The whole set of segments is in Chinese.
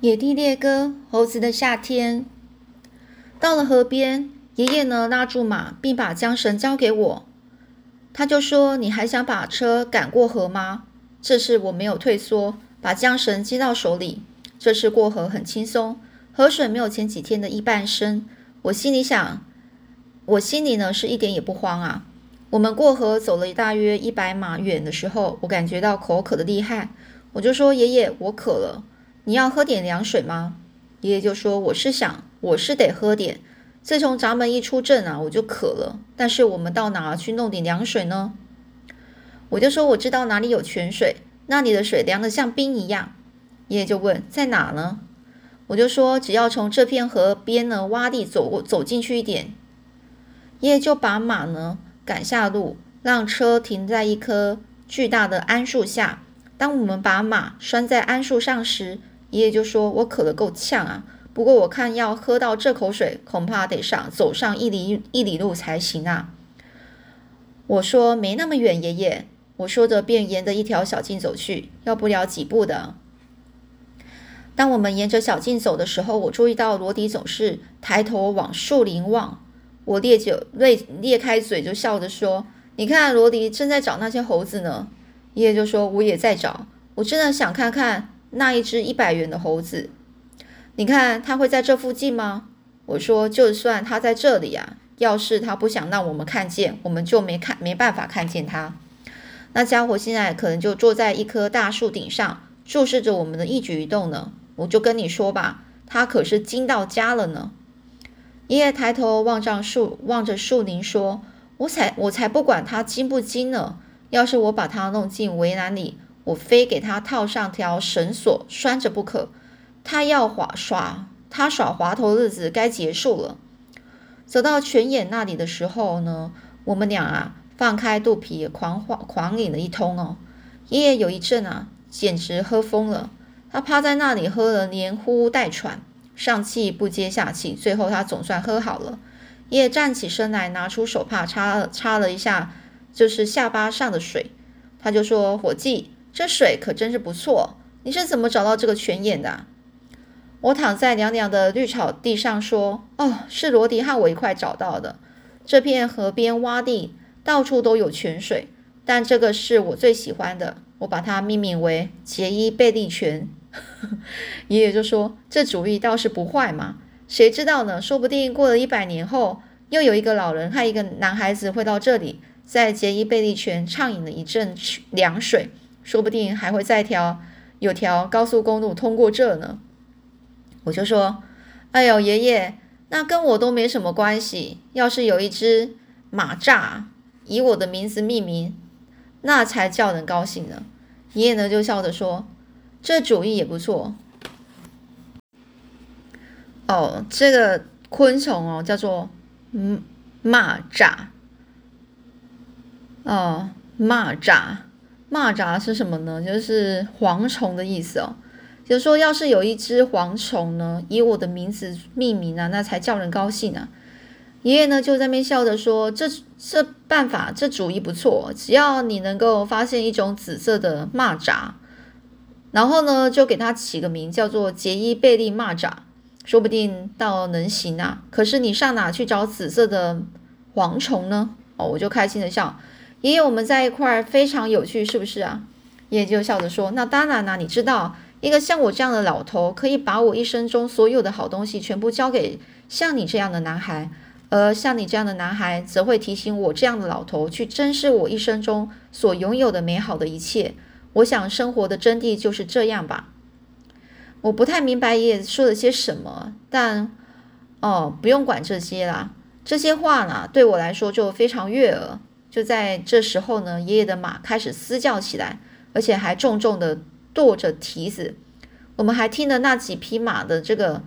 野地猎歌，猴子的夏天。到了河边，爷爷呢拉住马，并把缰绳交给我。他就说：“你还想把车赶过河吗？”这次我没有退缩，把缰绳接到手里。这次过河很轻松，河水没有前几天的一半深。我心里想，我心里呢是一点也不慌啊。我们过河走了大约一百码远的时候，我感觉到口渴的厉害，我就说：“爷爷，我渴了。”你要喝点凉水吗？爷爷就说：“我是想，我是得喝点。自从闸门一出镇啊，我就渴了。但是我们到哪儿去弄点凉水呢？”我就说：“我知道哪里有泉水，那里的水凉得像冰一样。”爷爷就问：“在哪呢？”我就说：“只要从这片河边呢洼地走过走进去一点。”爷爷就把马呢赶下路，让车停在一棵巨大的桉树下。当我们把马拴在桉树上时，爷爷就说：“我渴得够呛啊，不过我看要喝到这口水，恐怕得上走上一里一里路才行啊。”我说：“没那么远，爷爷。”我说着便沿着一条小径走去，要不了几步的。当我们沿着小径走的时候，我注意到罗迪总是抬头往树林望。我咧嘴裂裂开嘴就笑着说：“你看，罗迪正在找那些猴子呢。”爷爷就说：“我也在找，我真的想看看。”那一只一百元的猴子，你看他会在这附近吗？我说，就算他在这里呀，要是他不想让我们看见，我们就没看没办法看见他。那家伙现在可能就坐在一棵大树顶上，注视着我们的一举一动呢。我就跟你说吧，他可是惊到家了呢。爷爷抬头望着树，望着树林说：“我才我才不管他惊不惊呢，要是我把他弄进围栏里。”我非给他套上条绳索拴着不可，他要滑耍，他耍滑头日子该结束了。走到泉眼那里的时候呢，我们俩啊放开肚皮狂狂狂饮了一通哦。爷爷有一阵啊简直喝疯了，他趴在那里喝了连呼带喘，上气不接下气，最后他总算喝好了。爷爷站起身来，拿出手帕擦了擦了一下，就是下巴上的水，他就说：“伙计。”这水可真是不错，你是怎么找到这个泉眼的？我躺在凉凉的绿草地上说：“哦，是罗迪和我一块找到的。这片河边洼地到处都有泉水，但这个是我最喜欢的，我把它命名为杰伊贝利泉。” 爷爷就说：“这主意倒是不坏嘛，谁知道呢？说不定过了一百年后，又有一个老人和一个男孩子会到这里，在杰伊贝利泉畅饮了一阵凉水。”说不定还会再条有条高速公路通过这呢。我就说：“哎呦，爷爷，那跟我都没什么关系。要是有一只马蚱以我的名字命名，那才叫人高兴呢。”爷爷呢就笑着说：“这主意也不错。”哦，这个昆虫哦叫做嗯蚂蚱。哦，蚂蚱。蚂蚱是什么呢？就是蝗虫的意思哦。就说，要是有一只蝗虫呢，以我的名字命名啊，那才叫人高兴啊。爷爷呢就在那边笑着说：“这这办法，这主意不错。只要你能够发现一种紫色的蚂蚱，然后呢，就给它起个名叫做杰伊贝利蚂蚱，说不定倒能行啊。可是你上哪去找紫色的蝗虫呢？哦，我就开心的笑。”爷爷，我们在一块儿非常有趣，是不是啊？爷爷就笑着说：“那当然啦，你知道，一个像我这样的老头，可以把我一生中所有的好东西全部交给像你这样的男孩，而像你这样的男孩，则会提醒我这样的老头去珍视我一生中所拥有的美好的一切。我想，生活的真谛就是这样吧。我不太明白爷爷说了些什么，但哦，不用管这些啦，这些话呢，对我来说就非常悦耳。”就在这时候呢，爷爷的马开始嘶叫起来，而且还重重的跺着蹄子。我们还听了那几匹马的这个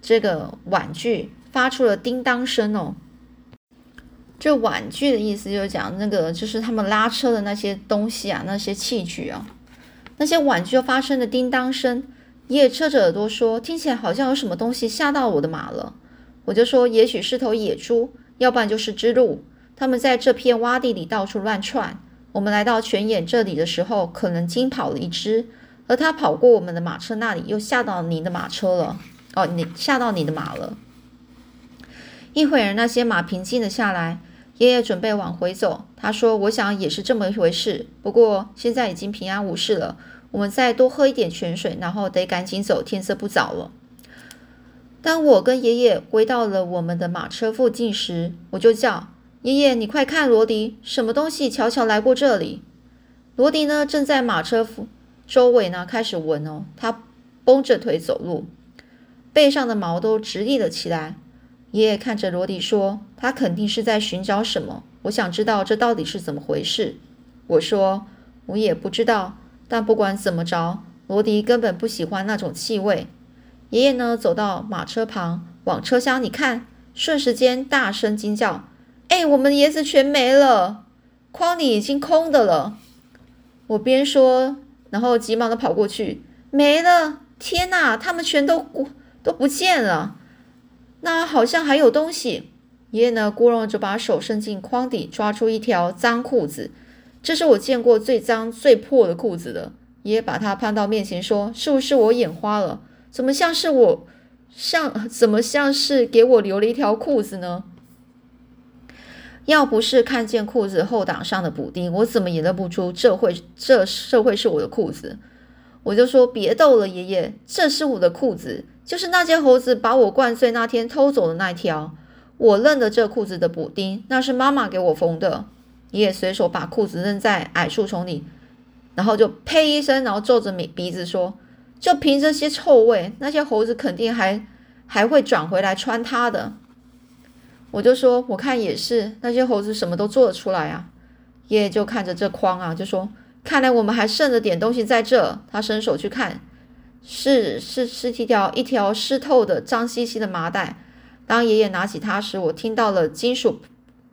这个婉具发出了叮当声哦。这婉具的意思就是讲那个就是他们拉车的那些东西啊，那些器具啊，那些婉具就发生了叮当声。爷爷侧着耳朵说：“听起来好像有什么东西吓到我的马了。”我就说：“也许是头野猪，要不然就是只鹿。”他们在这片洼地里到处乱窜。我们来到泉眼这里的时候，可能惊跑了一只。而他跑过我们的马车那里，又吓到你的马车了。哦，你吓到你的马了。一会儿，那些马平静了下来。爷爷准备往回走，他说：“我想也是这么一回事。不过现在已经平安无事了。我们再多喝一点泉水，然后得赶紧走，天色不早了。”当我跟爷爷回到了我们的马车附近时，我就叫爷爷：“你快看，罗迪，什么东西悄悄来过这里？”罗迪呢，正在马车周围呢，开始闻哦。他绷着腿走路，背上的毛都直立了起来。爷爷看着罗迪说：“他肯定是在寻找什么。我想知道这到底是怎么回事。”我说：“我也不知道。但不管怎么着，罗迪根本不喜欢那种气味。”爷爷呢，走到马车旁，往车厢里看，瞬时间大声惊叫：“哎，我们的椰子全没了，筐里已经空的了！”我边说，然后急忙的跑过去：“没了！天哪，他们全都都不见了！”那好像还有东西。爷爷呢，咕哝着把手伸进筐底，抓出一条脏裤子。这是我见过最脏、最破的裤子了。爷爷把它攀到面前，说：“是不是我眼花了？怎么像是我，像怎么像是给我留了一条裤子呢？要不是看见裤子后挡上的补丁，我怎么也认不出这会这这会是我的裤子。我就说：别逗了，爷爷，这是我的裤子。”就是那些猴子把我灌醉那天偷走的那条，我认得这裤子的补丁，那是妈妈给我缝的。爷爷随手把裤子扔在矮树丛里，然后就呸一声，然后皱着鼻鼻子说：“就凭这些臭味，那些猴子肯定还还会转回来穿它的。”我就说：“我看也是，那些猴子什么都做得出来啊。”爷爷就看着这筐啊，就说：“看来我们还剩着点东西在这。”他伸手去看。是是是一条一条湿透的脏兮兮的麻袋。当爷爷拿起它时，我听到了金属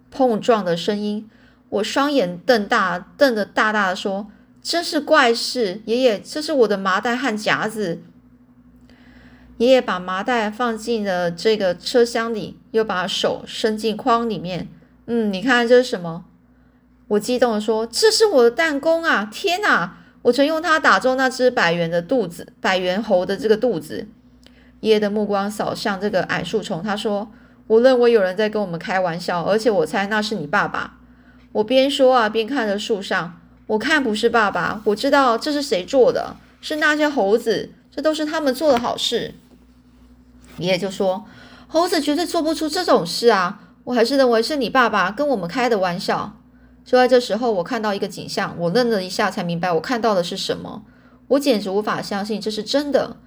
碰撞的声音。我双眼瞪大，瞪得大大的说：“真是怪事！爷爷，这是我的麻袋和夹子。”爷爷把麻袋放进了这个车厢里，又把手伸进筐里面。嗯，你看这是什么？我激动的说：“这是我的弹弓啊！天哪！”我曾用它打中那只百元的肚子，百元猴的这个肚子。爷爷的目光扫向这个矮树丛，他说：“我认为有人在跟我们开玩笑，而且我猜那是你爸爸。”我边说啊边看着树上，我看不是爸爸，我知道这是谁做的，是那些猴子，这都是他们做的好事。爷爷就说：“猴子绝对做不出这种事啊！”我还是认为是你爸爸跟我们开的玩笑。就在这时候，我看到一个景象，我愣了一下，才明白我看到的是什么。我简直无法相信这是真的。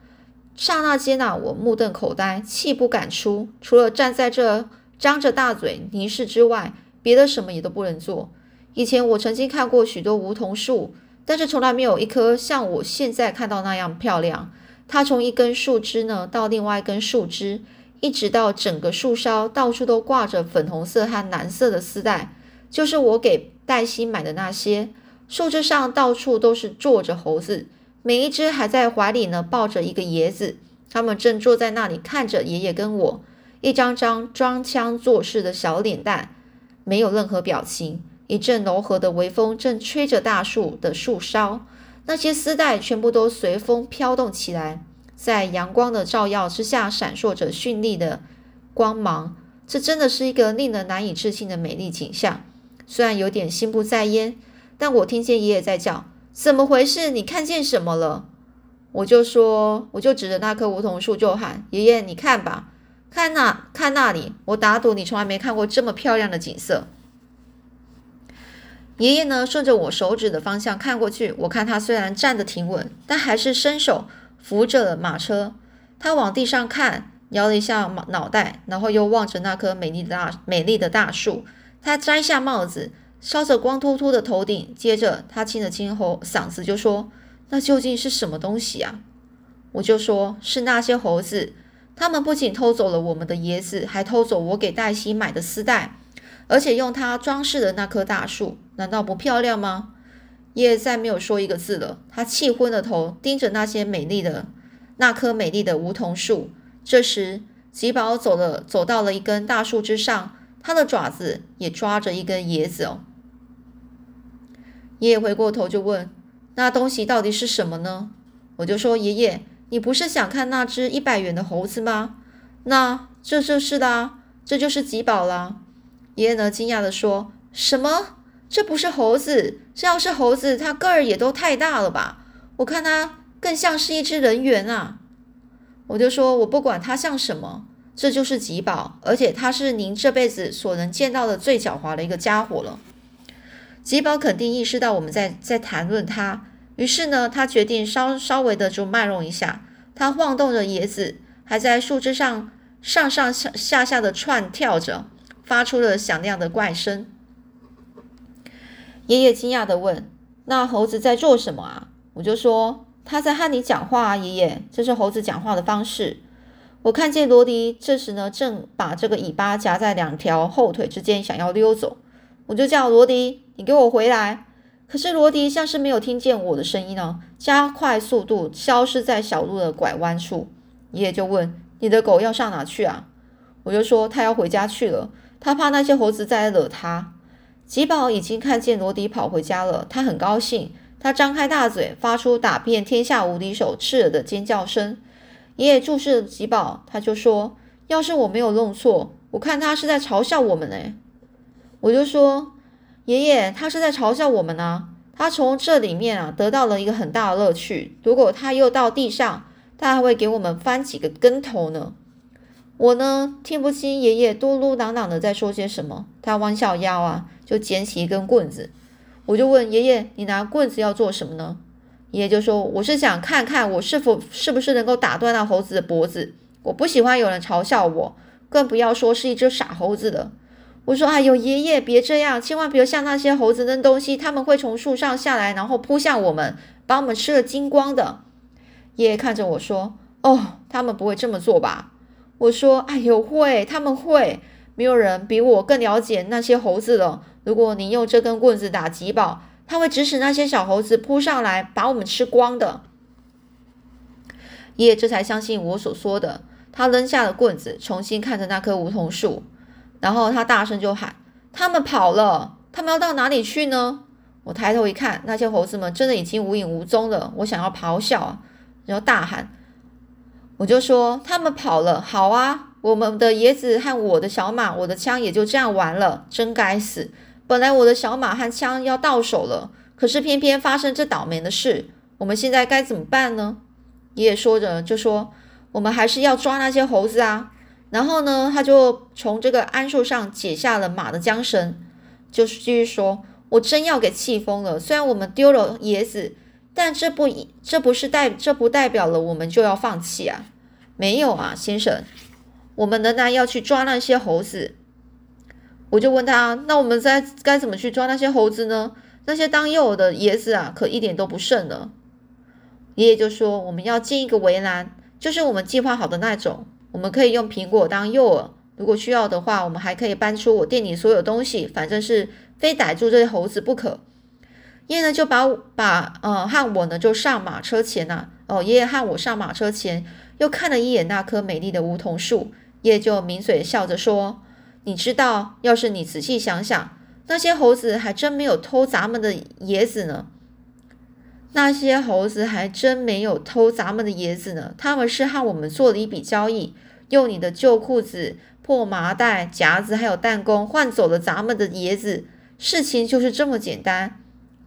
刹那间呐，我目瞪口呆，气不敢出，除了站在这张着大嘴凝视之外，别的什么也都不能做。以前我曾经看过许多梧桐树，但是从来没有一棵像我现在看到那样漂亮。它从一根树枝呢，到另外一根树枝，一直到整个树梢，到处都挂着粉红色和蓝色的丝带。就是我给黛西买的那些树枝上到处都是坐着猴子，每一只还在怀里呢，抱着一个椰子。他们正坐在那里看着爷爷跟我，一张张装腔作势的小脸蛋，没有任何表情。一阵柔和的微风正吹着大树的树梢，那些丝带全部都随风飘动起来，在阳光的照耀之下闪烁着绚丽的光芒。这真的是一个令人难以置信的美丽景象。虽然有点心不在焉，但我听见爷爷在叫：“怎么回事？你看见什么了？”我就说，我就指着那棵梧桐树就喊：“爷爷，你看吧，看那，看那里！我打赌你从来没看过这么漂亮的景色。”爷爷呢，顺着我手指的方向看过去，我看他虽然站得挺稳，但还是伸手扶着了马车。他往地上看，摇了一下脑袋，然后又望着那棵美丽的大美丽的大树。他摘下帽子，烧着光秃秃的头顶，接着他清了清喉嗓子，就说：“那究竟是什么东西啊？”我就说：“是那些猴子，他们不仅偷走了我们的椰子，还偷走我给黛西买的丝带，而且用它装饰的那棵大树，难道不漂亮吗？”爷爷再没有说一个字了，他气昏了头，盯着那些美丽的那棵美丽的梧桐树。这时，吉宝走了，走到了一根大树之上。他的爪子也抓着一根椰子哦。爷爷回过头就问：“那东西到底是什么呢？”我就说：“爷爷，你不是想看那只一百元的猴子吗？那这就是啦，这就是吉宝啦。”爷爷呢，惊讶的说：“什么？这不是猴子？这要是猴子，它个儿也都太大了吧？我看它更像是一只人猿啊！”我就说：“我不管它像什么。”这就是吉宝，而且它是您这辈子所能见到的最狡猾的一个家伙了。吉宝肯定意识到我们在在谈论他，于是呢，他决定稍稍微的就卖弄一下。他晃动着椰子，还在树枝上上上下下下的窜跳着，发出了响亮的怪声。爷爷惊讶的问：“那猴子在做什么啊？”我就说：“他在和你讲话啊，爷爷，这是猴子讲话的方式。”我看见罗迪这时呢，正把这个尾巴夹在两条后腿之间，想要溜走。我就叫罗迪：“你给我回来！”可是罗迪像是没有听见我的声音呢，加快速度消失在小路的拐弯处。爷爷就问：“你的狗要上哪去啊？”我就说：“他要回家去了，他怕那些猴子再来惹他。”吉宝已经看见罗迪跑回家了，他很高兴，他张开大嘴，发出打遍天下无敌手刺耳的尖叫声。爷爷注视吉宝，他就说：“要是我没有弄错，我看他是在嘲笑我们呢。”我就说：“爷爷，他是在嘲笑我们呢。他从这里面啊得到了一个很大的乐趣。如果他又到地上，他还会给我们翻几个跟头呢。”我呢听不清爷爷嘟嘟囔囔的在说些什么。他弯下腰啊，就捡起一根棍子。我就问爷爷：“你拿棍子要做什么呢？”爷爷就说：“我是想看看我是否是不是能够打断那猴子的脖子。我不喜欢有人嘲笑我，更不要说是一只傻猴子的。”我说：“哎呦，爷爷别这样，千万别像那些猴子扔东西，他们会从树上下来，然后扑向我们，把我们吃了精光的。”爷爷看着我说：“哦，他们不会这么做吧？”我说：“哎呦，会，他们会。没有人比我更了解那些猴子了。如果你用这根棍子打吉宝。”他会指使那些小猴子扑上来，把我们吃光的。爷爷这才相信我所说的。他扔下了棍子，重新看着那棵梧桐树，然后他大声就喊：“他们跑了！他们要到哪里去呢？”我抬头一看，那些猴子们真的已经无影无踪了。我想要咆哮，然后大喊，我就说：“他们跑了，好啊！我们的椰子和我的小马，我的枪也就这样完了。真该死！”本来我的小马和枪要到手了，可是偏偏发生这倒霉的事。我们现在该怎么办呢？爷爷说着就说：“我们还是要抓那些猴子啊。”然后呢，他就从这个桉树上解下了马的缰绳，就是继续说：“我真要给气疯了。虽然我们丢了椰子，但这不这不是代这不代表了我们就要放弃啊？没有啊，先生，我们仍然要去抓那些猴子。”我就问他：“那我们在该怎么去抓那些猴子呢？那些当诱饵的椰子啊，可一点都不剩了。”爷爷就说：“我们要建一个围栏，就是我们计划好的那种。我们可以用苹果当诱饵，如果需要的话，我们还可以搬出我店里所有东西，反正是非逮住这些猴子不可。”爷爷呢就把把呃和我呢就上马车前呐，哦，爷爷和我上马车前又看了一眼那棵美丽的梧桐树，爷爷就抿嘴笑着说。你知道，要是你仔细想想，那些猴子还真没有偷咱们的椰子呢。那些猴子还真没有偷咱们的椰子呢。他们是和我们做了一笔交易，用你的旧裤子、破麻袋、夹子还有弹弓换走了咱们的椰子。事情就是这么简单。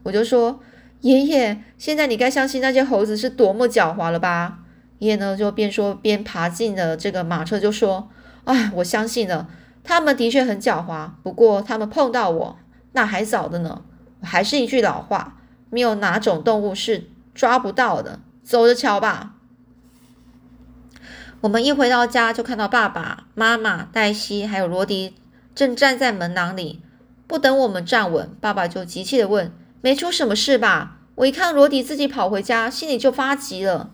我就说，爷爷，现在你该相信那些猴子是多么狡猾了吧？爷爷呢，就边说边爬进了这个马车，就说：“哎，我相信了。”他们的确很狡猾，不过他们碰到我那还早的呢。还是一句老话，没有哪种动物是抓不到的。走着瞧吧。我们一回到家，就看到爸爸妈妈、黛西还有罗迪正站在门廊里。不等我们站稳，爸爸就急切的问：“没出什么事吧？”我一看罗迪自己跑回家，心里就发急了。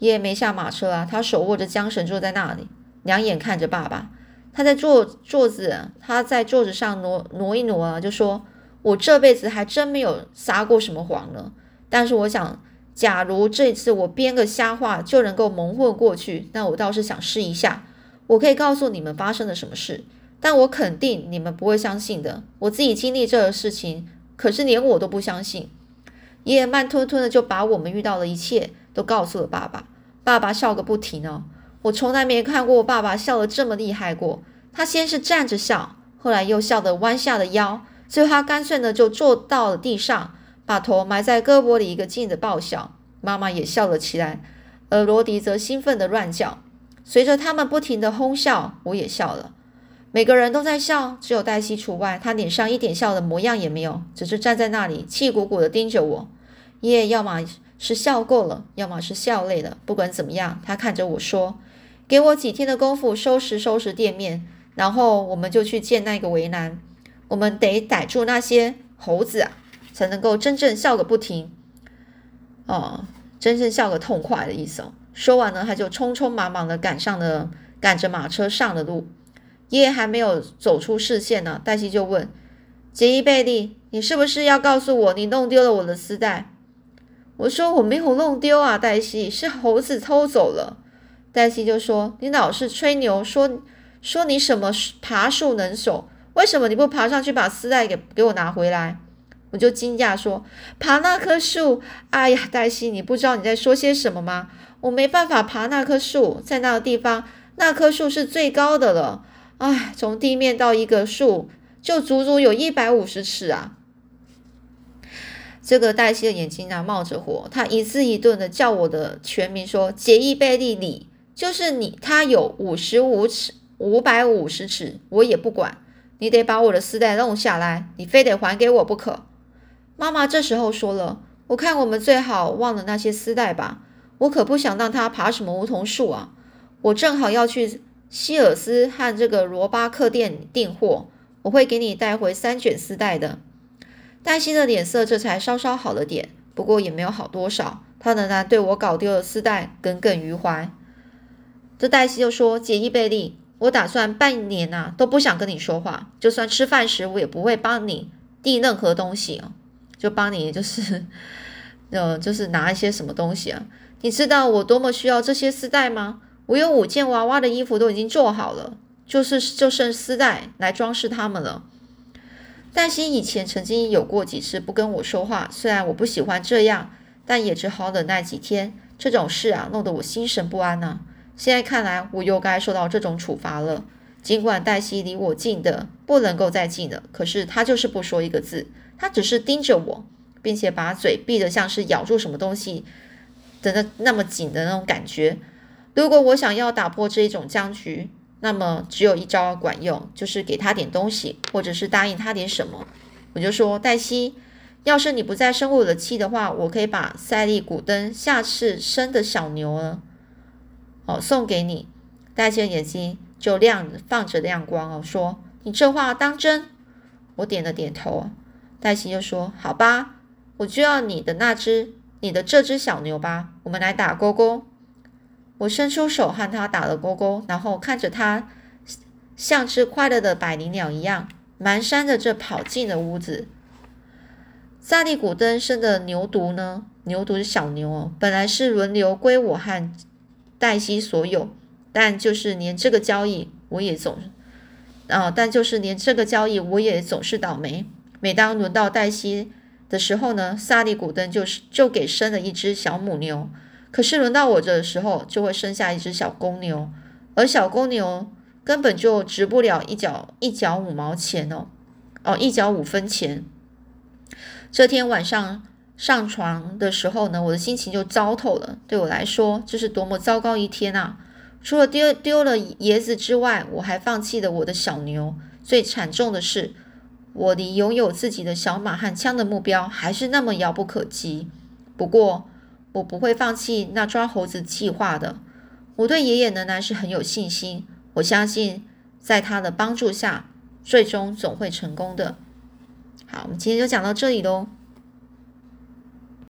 爷爷没下马车啊，他手握着缰绳坐在那里，两眼看着爸爸。他在坐桌子，他在桌子上挪挪一挪啊，就说：“我这辈子还真没有撒过什么谎呢。但是我想，假如这次我编个瞎话就能够蒙混过去，那我倒是想试一下。我可以告诉你们发生了什么事，但我肯定你们不会相信的。我自己经历这个事情，可是连我都不相信。”爷爷慢吞吞的就把我们遇到的一切。都告诉了爸爸。爸爸笑个不停哦，我从来没看过爸爸笑得这么厉害过。他先是站着笑，后来又笑得弯下了腰，最后他干脆呢就坐到了地上，把头埋在胳膊里，一个劲的爆笑。妈妈也笑了起来，而罗迪则兴奋的乱叫。随着他们不停的哄笑，我也笑了。每个人都在笑，只有黛西除外。她脸上一点笑的模样也没有，只是站在那里，气鼓鼓的盯着我。爷爷要么是笑够了，要么是笑累了。不管怎么样，他看着我说：“给我几天的功夫收拾收拾店面，然后我们就去见那个为难。我们得逮住那些猴子啊，才能够真正笑个不停。哦，真正笑个痛快的意思哦。”说完呢，他就匆匆忙忙的赶上了，赶着马车上了路。爷爷还没有走出视线呢，黛西就问：“杰伊贝利，你是不是要告诉我你弄丢了我的丝带？”我说：“我没有弄丢啊，黛西，是猴子偷走了。”黛西就说：“你老是吹牛，说说你什么爬树能手，为什么你不爬上去把丝带给给我拿回来？”我就惊讶说：“爬那棵树？哎呀，黛西，你不知道你在说些什么吗？”我没办法爬那棵树，在那个地方，那棵树是最高的了。唉，从地面到一个树，就足足有一百五十尺啊！这个黛西的眼睛啊，冒着火，他一字一顿的叫我的全名，说：“杰伊贝利里，就是你。他有五十五尺，五百五十尺，我也不管。你得把我的丝带弄下来，你非得还给我不可。”妈妈这时候说了：“我看我们最好忘了那些丝带吧。”我可不想让他爬什么梧桐树啊！我正好要去希尔斯和这个罗巴克店订货，我会给你带回三卷丝带的。黛西的脸色这才稍稍好了点，不过也没有好多少。他仍然对我搞丢了丝带耿耿于怀。这黛西就说：“杰伊贝利，我打算半年呐都不想跟你说话，就算吃饭时我也不会帮你递任何东西啊，就帮你就是，呃，就是拿一些什么东西啊。”你知道我多么需要这些丝带吗？我有五件娃娃的衣服都已经做好了，就是就剩丝带来装饰它们了。黛西以前曾经有过几次不跟我说话，虽然我不喜欢这样，但也只好忍耐几天。这种事啊，弄得我心神不安呢。现在看来，我又该受到这种处罚了。尽管黛西离我近的不能够再近了，可是她就是不说一个字，她只是盯着我，并且把嘴闭得像是咬住什么东西。的那那么紧的那种感觉，如果我想要打破这一种僵局，那么只有一招管用，就是给他点东西，或者是答应他点什么。我就说，黛西，要是你不再生我的气的话，我可以把赛利古登下次生的小牛呢，哦，送给你。黛西的眼睛就亮，放着亮光哦，说你这话当真？我点了点头。黛西就说，好吧，我就要你的那只。你的这只小牛吧，我们来打勾勾。我伸出手和他打了勾勾，然后看着他像只快乐的百灵鸟一样，蹒跚着这跑进了屋子。萨利古登生的牛犊呢？牛犊是小牛哦，本来是轮流归我和黛西所有，但就是连这个交易，我也总啊，但就是连这个交易，我也总是倒霉。每当轮到黛西。的时候呢，萨利古登就是就给生了一只小母牛，可是轮到我这的时候，就会生下一只小公牛，而小公牛根本就值不了一角一角五毛钱哦，哦一角五分钱。这天晚上上床的时候呢，我的心情就糟透了。对我来说，这是多么糟糕一天啊！除了丢丢了椰子之外，我还放弃了我的小牛。最惨重的是。我离拥有自己的小马和枪的目标还是那么遥不可及。不过，我不会放弃那抓猴子计划的。我对爷爷仍然是很有信心。我相信，在他的帮助下，最终总会成功的。好，我们今天就讲到这里喽。